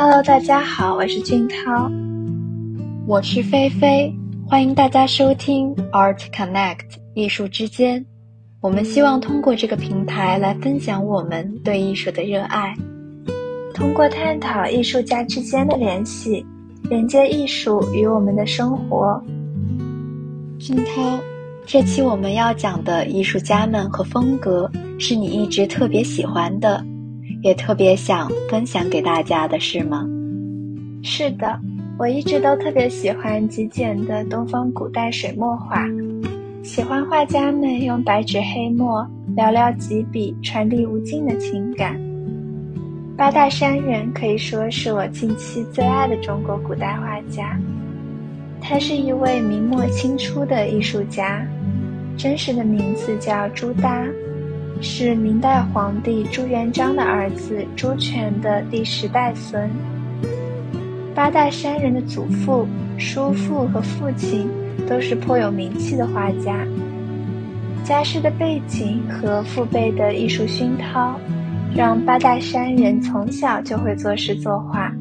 Hello，大家好，我是俊涛，我是菲菲，欢迎大家收听 Art Connect 艺术之间。我们希望通过这个平台来分享我们对艺术的热爱，通过探讨艺术家之间的联系，连接艺术与我们的生活。俊涛，这期我们要讲的艺术家们和风格，是你一直特别喜欢的。也特别想分享给大家的是吗？是的，我一直都特别喜欢极简的东方古代水墨画，喜欢画家们用白纸黑墨寥寥几笔传递无尽的情感。八大山人可以说是我近期最爱的中国古代画家，他是一位明末清初的艺术家，真实的名字叫朱耷。是明代皇帝朱元璋的儿子朱权的第十代孙。八大山人的祖父、叔父和父亲都是颇有名气的画家。家世的背景和父辈的艺术熏陶，让八大山人从小就会作诗作画。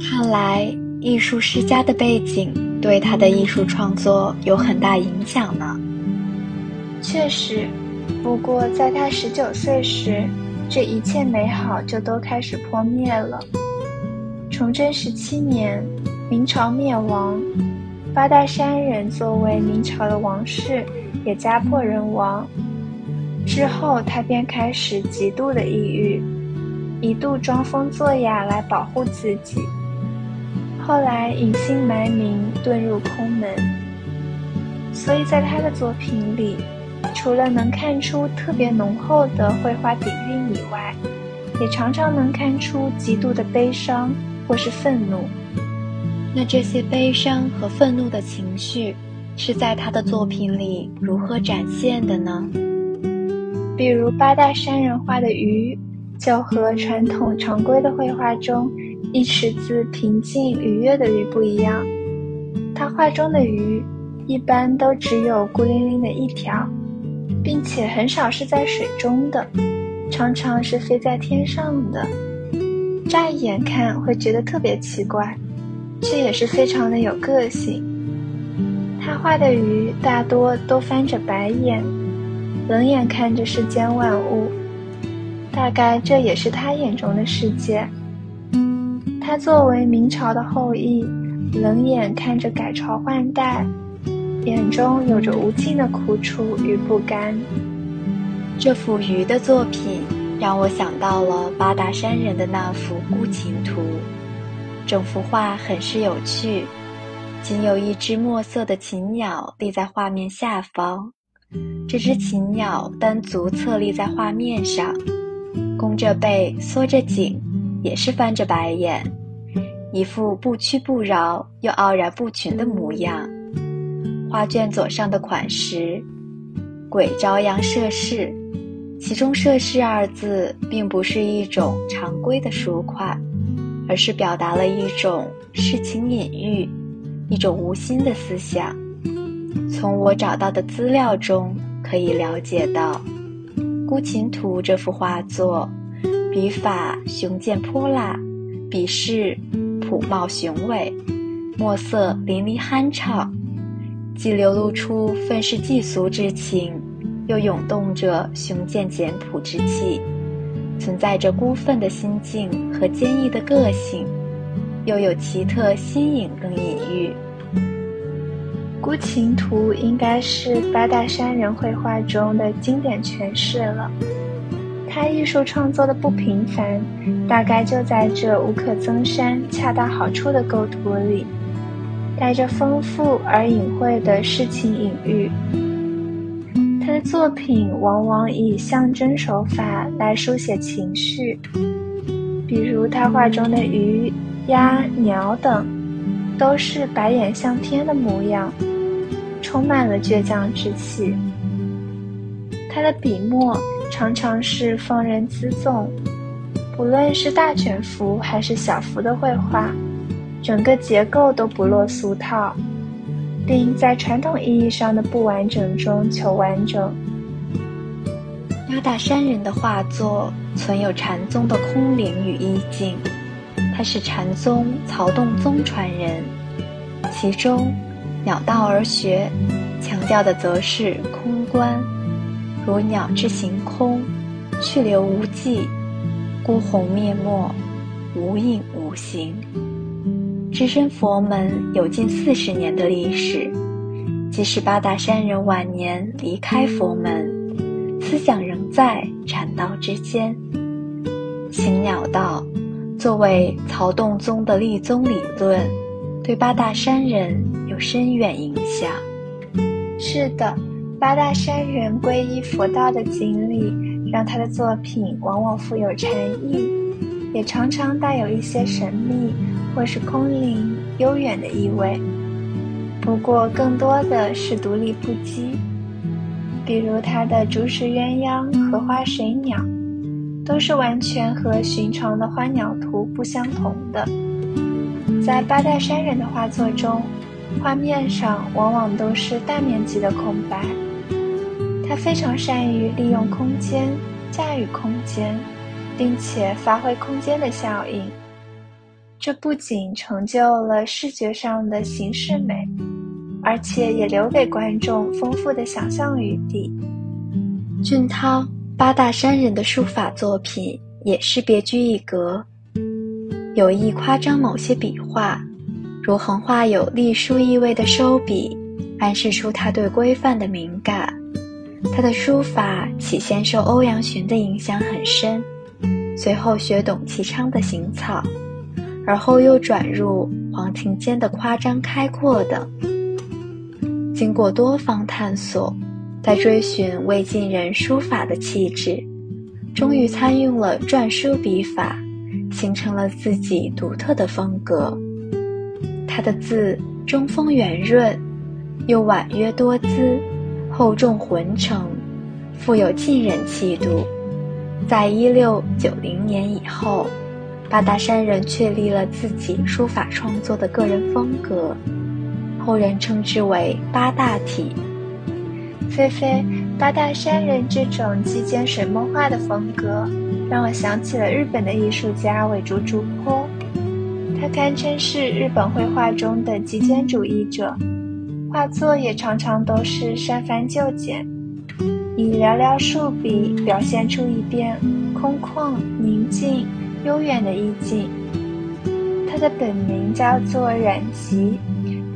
看来，艺术世家的背景对他的艺术创作有很大影响呢。确实。不过，在他十九岁时，这一切美好就都开始破灭了。崇祯十七年，明朝灭亡，八大山人作为明朝的王室，也家破人亡。之后，他便开始极度的抑郁，一度装疯作哑来保护自己。后来隐姓埋名，遁入空门。所以在他的作品里。除了能看出特别浓厚的绘画底蕴以外，也常常能看出极度的悲伤或是愤怒。那这些悲伤和愤怒的情绪，是在他的作品里如何展现的呢？比如八大山人画的鱼，就和传统常规的绘画中一池子平静愉悦的鱼不一样。他画中的鱼，一般都只有孤零零的一条。并且很少是在水中的，常常是飞在天上的。乍一眼看会觉得特别奇怪，却也是非常的有个性。他画的鱼大多都翻着白眼，冷眼看着世间万物，大概这也是他眼中的世界。他作为明朝的后裔，冷眼看着改朝换代。眼中有着无尽的苦楚与不甘。这幅鱼的作品让我想到了八大山人的那幅《孤琴图》。整幅画很是有趣，仅有一只墨色的禽鸟立在画面下方。这只禽鸟单足侧立在画面上，弓着背，缩着颈，也是翻着白眼，一副不屈不挠又傲然不群的模样。画卷左上的款识“鬼朝阳涉世”，其中“涉世”二字并不是一种常规的书款，而是表达了一种诗情隐喻，一种无心的思想。从我找到的资料中可以了解到，《孤琴图》这幅画作，笔法雄健泼辣，笔势朴茂雄伟，墨色淋漓酣畅。既流露出愤世嫉俗之情，又涌动着雄健简朴之气，存在着孤愤的心境和坚毅的个性，又有奇特新颖跟隐喻。《孤琴图》应该是八大山人绘画中的经典诠释了。他艺术创作的不平凡，大概就在这无可增删、恰到好处的构图里。带着丰富而隐晦的诗情隐喻，他的作品往往以象征手法来书写情绪，比如他画中的鱼、鸭、鸟等，都是白眼向天的模样，充满了倔强之气。他的笔墨常常是放任恣纵，不论是大卷幅还是小幅的绘画。整个结构都不落俗套，并在传统意义上的不完整中求完整。八大山人的画作存有禅宗的空灵与意境，他是禅宗曹洞宗传人，其中鸟道而学，强调的则是空观，如鸟之行空，去留无迹，孤鸿灭没，无影无形。置身佛门有近四十年的历史，即使八大山人晚年离开佛门，思想仍在禅道之间。行鸟道作为曹洞宗的立宗理论，对八大山人有深远影响。是的，八大山人皈依佛道的经历，让他的作品往往富有禅意，也常常带有一些神秘。或是空灵悠远的意味，不过更多的是独立不羁。比如他的竹石鸳鸯、荷花水鸟，都是完全和寻常的花鸟图不相同的。在八大山人的画作中，画面上往往都是大面积的空白。他非常善于利用空间、驾驭空间，并且发挥空间的效应。这不仅成就了视觉上的形式美，而且也留给观众丰富的想象余地。俊涛八大山人的书法作品也是别具一格，有意夸张某些笔画，如横画有隶书意味的收笔，暗示出他对规范的敏感。他的书法起先受欧阳询的影响很深，随后学董其昌的行草。而后又转入黄庭坚的夸张开阔等，经过多方探索，在追寻魏晋人书法的气质，终于参用了篆书笔法，形成了自己独特的风格。他的字中锋圆润，又婉约多姿，厚重浑成，富有晋人气度。在一六九零年以后。八大山人确立了自己书法创作的个人风格，后人称之为八大体。菲菲，八大山人这种极简水墨画的风格，让我想起了日本的艺术家尾竹竹坡，他堪称是日本绘画中的极简主义者，画作也常常都是删繁就简，以寥寥数笔表现出一片空旷宁静。悠远的意境。他的本名叫做冉吉，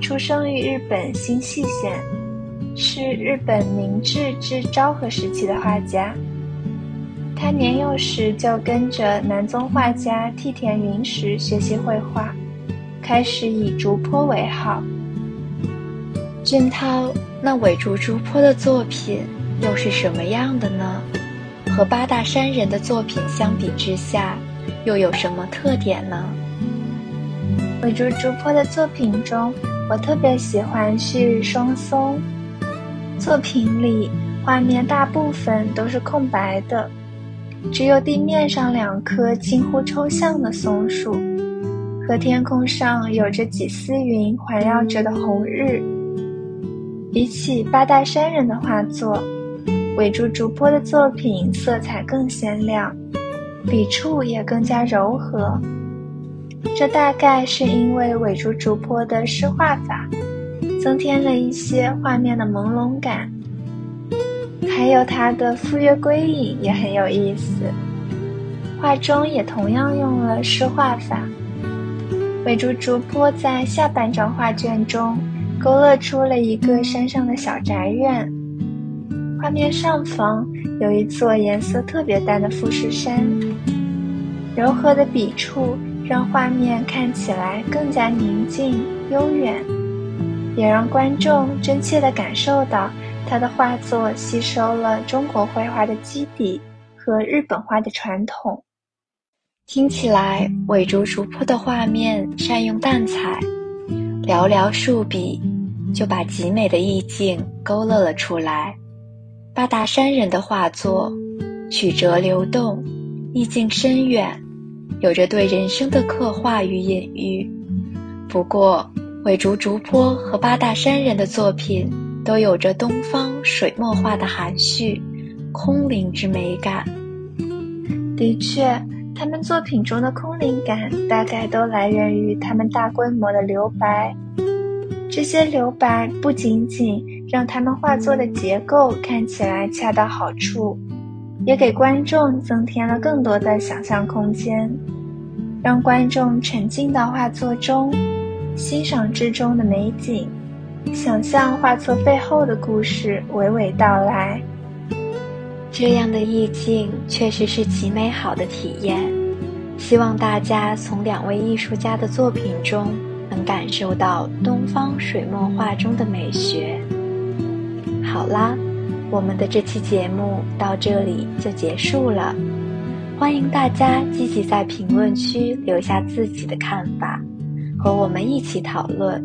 出生于日本新舄县，是日本明治至昭和时期的画家。他年幼时就跟着南宗画家替田云石学习绘画，开始以竹坡为号。俊涛，那尾竹竹坡的作品又是什么样的呢？和八大山人的作品相比之下？又有什么特点呢？尾竹竹坡的作品中，我特别喜欢旭日双松。作品里画面大部分都是空白的，只有地面上两棵近乎抽象的松树，和天空上有着几丝云环绕着的红日。比起八大山人的画作，尾竹竹坡的作品色彩更鲜亮。笔触也更加柔和，这大概是因为尾竹竹坡的诗画法，增添了一些画面的朦胧感。还有它的赴约归隐也很有意思，画中也同样用了诗画法。尾竹竹坡在下半张画卷中勾勒出了一个山上的小宅院，画面上方。有一座颜色特别淡的富士山，柔和的笔触让画面看起来更加宁静悠远，也让观众真切地感受到他的画作吸收了中国绘画的基底和日本画的传统。听起来，尾竹竹坡的画面善用淡彩，寥寥数笔就把极美的意境勾勒了出来。八大山人的画作，曲折流动，意境深远，有着对人生的刻画与隐喻。不过，尾竹竹坡和八大山人的作品都有着东方水墨画的含蓄、空灵之美感。的确，他们作品中的空灵感大概都来源于他们大规模的留白。这些留白不仅仅让他们画作的结构看起来恰到好处，也给观众增添了更多的想象空间，让观众沉浸到画作中，欣赏之中的美景，想象画作背后的故事娓娓道来。这样的意境确实是极美好的体验，希望大家从两位艺术家的作品中能感受到东方水墨画中的美学。好啦，我们的这期节目到这里就结束了，欢迎大家积极在评论区留下自己的看法，和我们一起讨论。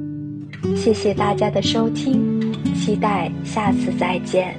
谢谢大家的收听，期待下次再见。